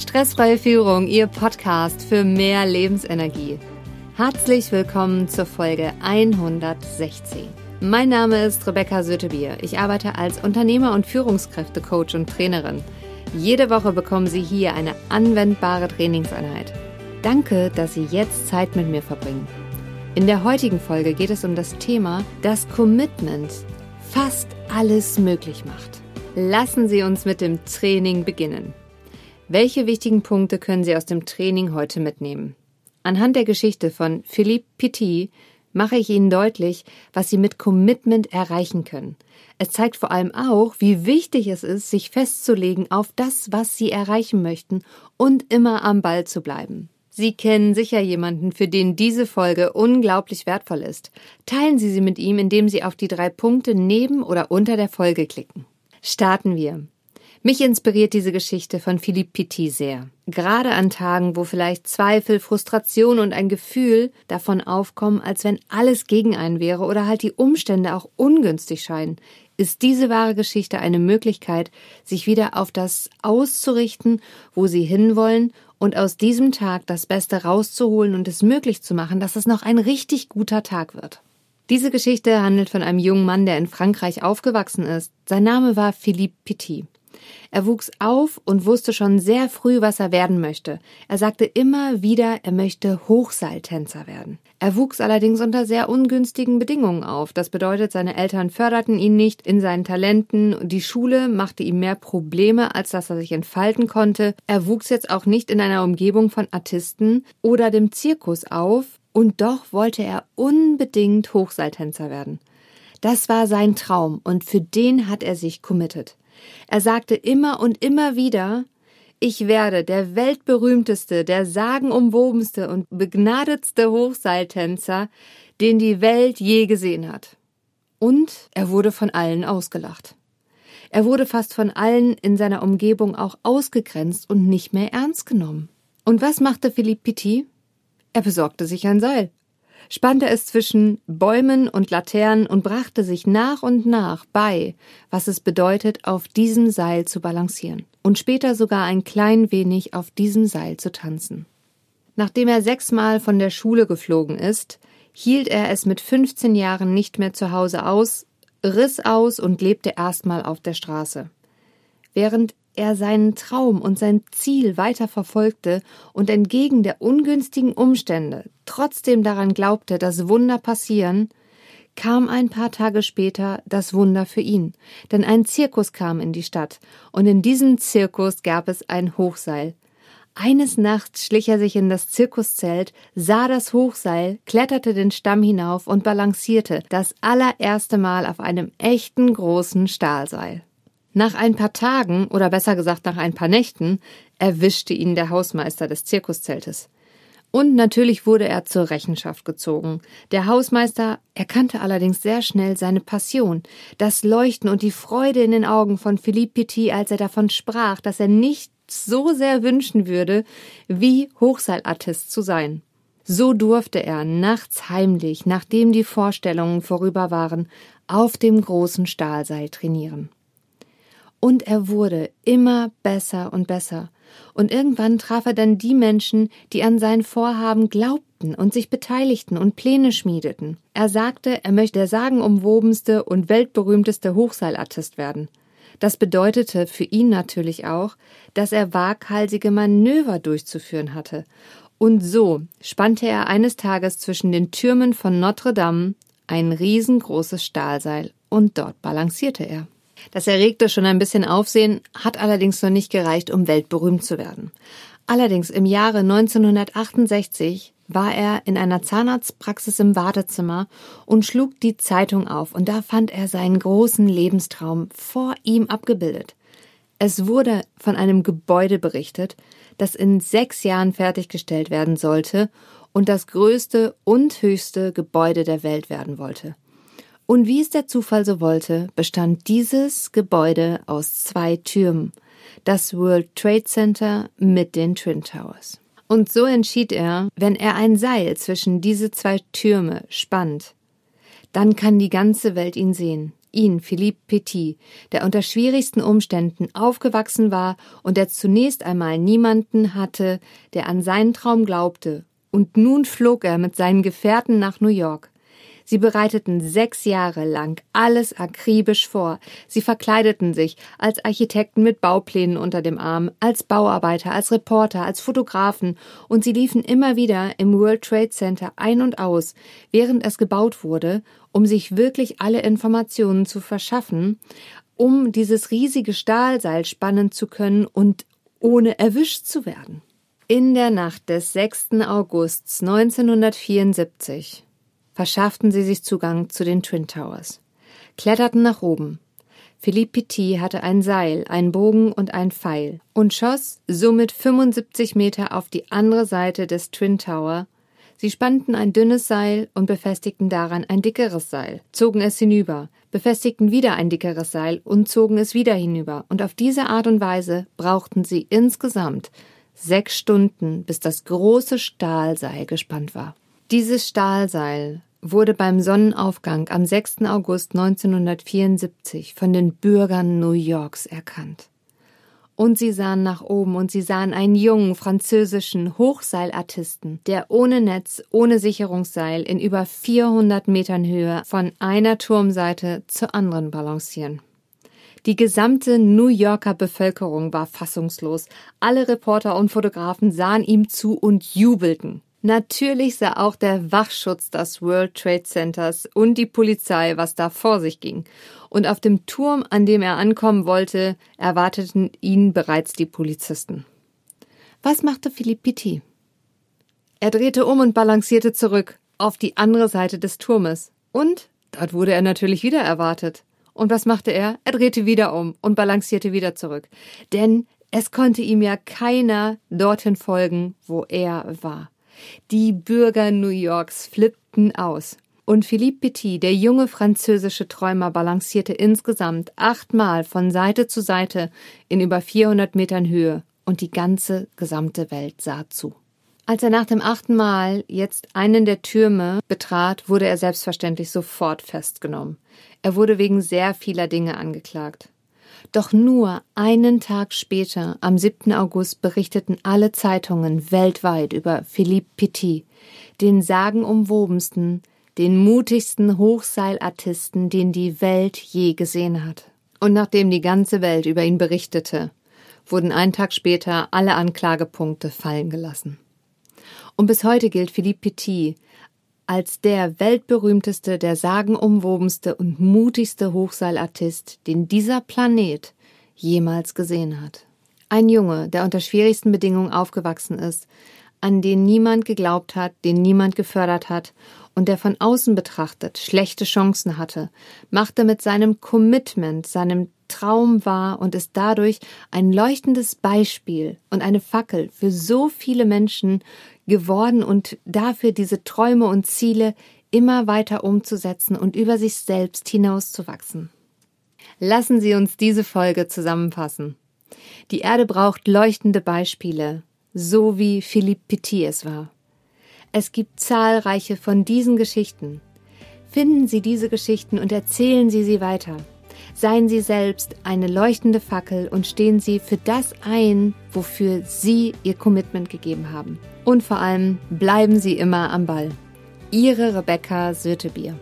Stressfreie Führung, Ihr Podcast für mehr Lebensenergie. Herzlich willkommen zur Folge 116. Mein Name ist Rebecca Sötebier. Ich arbeite als Unternehmer- und Führungskräftecoach und Trainerin. Jede Woche bekommen Sie hier eine anwendbare Trainingseinheit. Danke, dass Sie jetzt Zeit mit mir verbringen. In der heutigen Folge geht es um das Thema, das Commitment fast alles möglich macht. Lassen Sie uns mit dem Training beginnen. Welche wichtigen Punkte können Sie aus dem Training heute mitnehmen? Anhand der Geschichte von Philippe Petit mache ich Ihnen deutlich, was Sie mit Commitment erreichen können. Es zeigt vor allem auch, wie wichtig es ist, sich festzulegen auf das, was Sie erreichen möchten und immer am Ball zu bleiben. Sie kennen sicher jemanden, für den diese Folge unglaublich wertvoll ist. Teilen Sie sie mit ihm, indem Sie auf die drei Punkte neben oder unter der Folge klicken. Starten wir. Mich inspiriert diese Geschichte von Philippe Petit sehr. Gerade an Tagen, wo vielleicht Zweifel, Frustration und ein Gefühl davon aufkommen, als wenn alles gegen einen wäre oder halt die Umstände auch ungünstig scheinen, ist diese wahre Geschichte eine Möglichkeit, sich wieder auf das auszurichten, wo sie hinwollen und aus diesem Tag das Beste rauszuholen und es möglich zu machen, dass es noch ein richtig guter Tag wird. Diese Geschichte handelt von einem jungen Mann, der in Frankreich aufgewachsen ist. Sein Name war Philippe Petit. Er wuchs auf und wusste schon sehr früh, was er werden möchte. Er sagte immer wieder, er möchte Hochseiltänzer werden. Er wuchs allerdings unter sehr ungünstigen Bedingungen auf. Das bedeutet, seine Eltern förderten ihn nicht in seinen Talenten. Die Schule machte ihm mehr Probleme, als dass er sich entfalten konnte. Er wuchs jetzt auch nicht in einer Umgebung von Artisten oder dem Zirkus auf. Und doch wollte er unbedingt Hochseiltänzer werden. Das war sein Traum und für den hat er sich committed. Er sagte immer und immer wieder, ich werde der weltberühmteste, der sagenumwobenste und begnadetste Hochseiltänzer, den die Welt je gesehen hat. Und er wurde von allen ausgelacht. Er wurde fast von allen in seiner Umgebung auch ausgegrenzt und nicht mehr ernst genommen. Und was machte Philippe Petit? Er besorgte sich ein Seil spannte es zwischen Bäumen und Laternen und brachte sich nach und nach bei, was es bedeutet, auf diesem Seil zu balancieren und später sogar ein klein wenig auf diesem Seil zu tanzen. Nachdem er sechsmal von der Schule geflogen ist, hielt er es mit 15 Jahren nicht mehr zu Hause aus, riss aus und lebte erstmal auf der Straße. Während er seinen Traum und sein Ziel weiter verfolgte und entgegen der ungünstigen Umstände trotzdem daran glaubte, dass Wunder passieren, kam ein paar Tage später das Wunder für ihn, denn ein Zirkus kam in die Stadt, und in diesem Zirkus gab es ein Hochseil. Eines Nachts schlich er sich in das Zirkuszelt, sah das Hochseil, kletterte den Stamm hinauf und balancierte das allererste Mal auf einem echten großen Stahlseil. Nach ein paar Tagen, oder besser gesagt nach ein paar Nächten, erwischte ihn der Hausmeister des Zirkuszeltes. Und natürlich wurde er zur Rechenschaft gezogen. Der Hausmeister erkannte allerdings sehr schnell seine Passion, das Leuchten und die Freude in den Augen von Philippe Petit, als er davon sprach, dass er nicht so sehr wünschen würde, wie Hochseilartist zu sein. So durfte er nachts heimlich, nachdem die Vorstellungen vorüber waren, auf dem großen Stahlseil trainieren. Und er wurde immer besser und besser. Und irgendwann traf er dann die Menschen, die an sein Vorhaben glaubten und sich beteiligten und Pläne schmiedeten. Er sagte, er möchte der sagenumwobenste und weltberühmteste Hochseilartist werden. Das bedeutete für ihn natürlich auch, dass er waghalsige Manöver durchzuführen hatte. Und so spannte er eines Tages zwischen den Türmen von Notre Dame ein riesengroßes Stahlseil und dort balancierte er. Das erregte schon ein bisschen Aufsehen, hat allerdings noch nicht gereicht, um weltberühmt zu werden. Allerdings im Jahre 1968 war er in einer Zahnarztpraxis im Wartezimmer und schlug die Zeitung auf, und da fand er seinen großen Lebenstraum vor ihm abgebildet. Es wurde von einem Gebäude berichtet, das in sechs Jahren fertiggestellt werden sollte und das größte und höchste Gebäude der Welt werden wollte. Und wie es der Zufall so wollte, bestand dieses Gebäude aus zwei Türmen, das World Trade Center mit den Twin Towers. Und so entschied er, wenn er ein Seil zwischen diese zwei Türme spannt, dann kann die ganze Welt ihn sehen. ihn, Philippe Petit, der unter schwierigsten Umständen aufgewachsen war und der zunächst einmal niemanden hatte, der an seinen Traum glaubte, und nun flog er mit seinen Gefährten nach New York. Sie bereiteten sechs Jahre lang alles akribisch vor. Sie verkleideten sich als Architekten mit Bauplänen unter dem Arm, als Bauarbeiter, als Reporter, als Fotografen und sie liefen immer wieder im World Trade Center ein und aus, während es gebaut wurde, um sich wirklich alle Informationen zu verschaffen, um dieses riesige Stahlseil spannen zu können und ohne erwischt zu werden. In der Nacht des 6. August 1974 verschafften sie sich Zugang zu den Twin Towers, kletterten nach oben. Philippe Petit hatte ein Seil, einen Bogen und ein Pfeil und schoss somit 75 Meter auf die andere Seite des Twin Tower. Sie spannten ein dünnes Seil und befestigten daran ein dickeres Seil, zogen es hinüber, befestigten wieder ein dickeres Seil und zogen es wieder hinüber. Und auf diese Art und Weise brauchten sie insgesamt sechs Stunden, bis das große Stahlseil gespannt war. Dieses Stahlseil wurde beim Sonnenaufgang am 6. August 1974 von den Bürgern New Yorks erkannt. Und sie sahen nach oben und sie sahen einen jungen französischen Hochseilartisten, der ohne Netz, ohne Sicherungsseil in über 400 Metern Höhe von einer Turmseite zur anderen balancieren. Die gesamte New Yorker Bevölkerung war fassungslos. Alle Reporter und Fotografen sahen ihm zu und jubelten. Natürlich sah auch der Wachschutz des World Trade Centers und die Polizei, was da vor sich ging. Und auf dem Turm, an dem er ankommen wollte, erwarteten ihn bereits die Polizisten. Was machte Philippe Pitti? Er drehte um und balancierte zurück auf die andere Seite des Turmes. Und dort wurde er natürlich wieder erwartet. Und was machte er? Er drehte wieder um und balancierte wieder zurück. Denn es konnte ihm ja keiner dorthin folgen, wo er war. Die Bürger New Yorks flippten aus. Und Philippe Petit, der junge französische Träumer, balancierte insgesamt achtmal von Seite zu Seite in über 400 Metern Höhe und die ganze gesamte Welt sah zu. Als er nach dem achten Mal jetzt einen der Türme betrat, wurde er selbstverständlich sofort festgenommen. Er wurde wegen sehr vieler Dinge angeklagt. Doch nur einen Tag später, am 7. August, berichteten alle Zeitungen weltweit über Philippe Petit, den sagenumwobensten, den mutigsten Hochseilartisten, den die Welt je gesehen hat. Und nachdem die ganze Welt über ihn berichtete, wurden einen Tag später alle Anklagepunkte fallen gelassen. Und bis heute gilt Philippe Petit als der weltberühmteste, der sagenumwobenste und mutigste Hochseilartist, den dieser Planet jemals gesehen hat. Ein Junge, der unter schwierigsten Bedingungen aufgewachsen ist, an den niemand geglaubt hat, den niemand gefördert hat und der von außen betrachtet schlechte Chancen hatte, machte mit seinem Commitment, seinem Traum wahr und ist dadurch ein leuchtendes Beispiel und eine Fackel für so viele Menschen geworden und dafür diese Träume und Ziele immer weiter umzusetzen und über sich selbst hinauszuwachsen. Lassen Sie uns diese Folge zusammenfassen. Die Erde braucht leuchtende Beispiele, so wie Philippe Petit es war. Es gibt zahlreiche von diesen Geschichten. Finden Sie diese Geschichten und erzählen Sie sie weiter. Seien Sie selbst eine leuchtende Fackel und stehen Sie für das ein, wofür Sie Ihr Commitment gegeben haben. Und vor allem bleiben Sie immer am Ball. Ihre Rebecca Sötebier.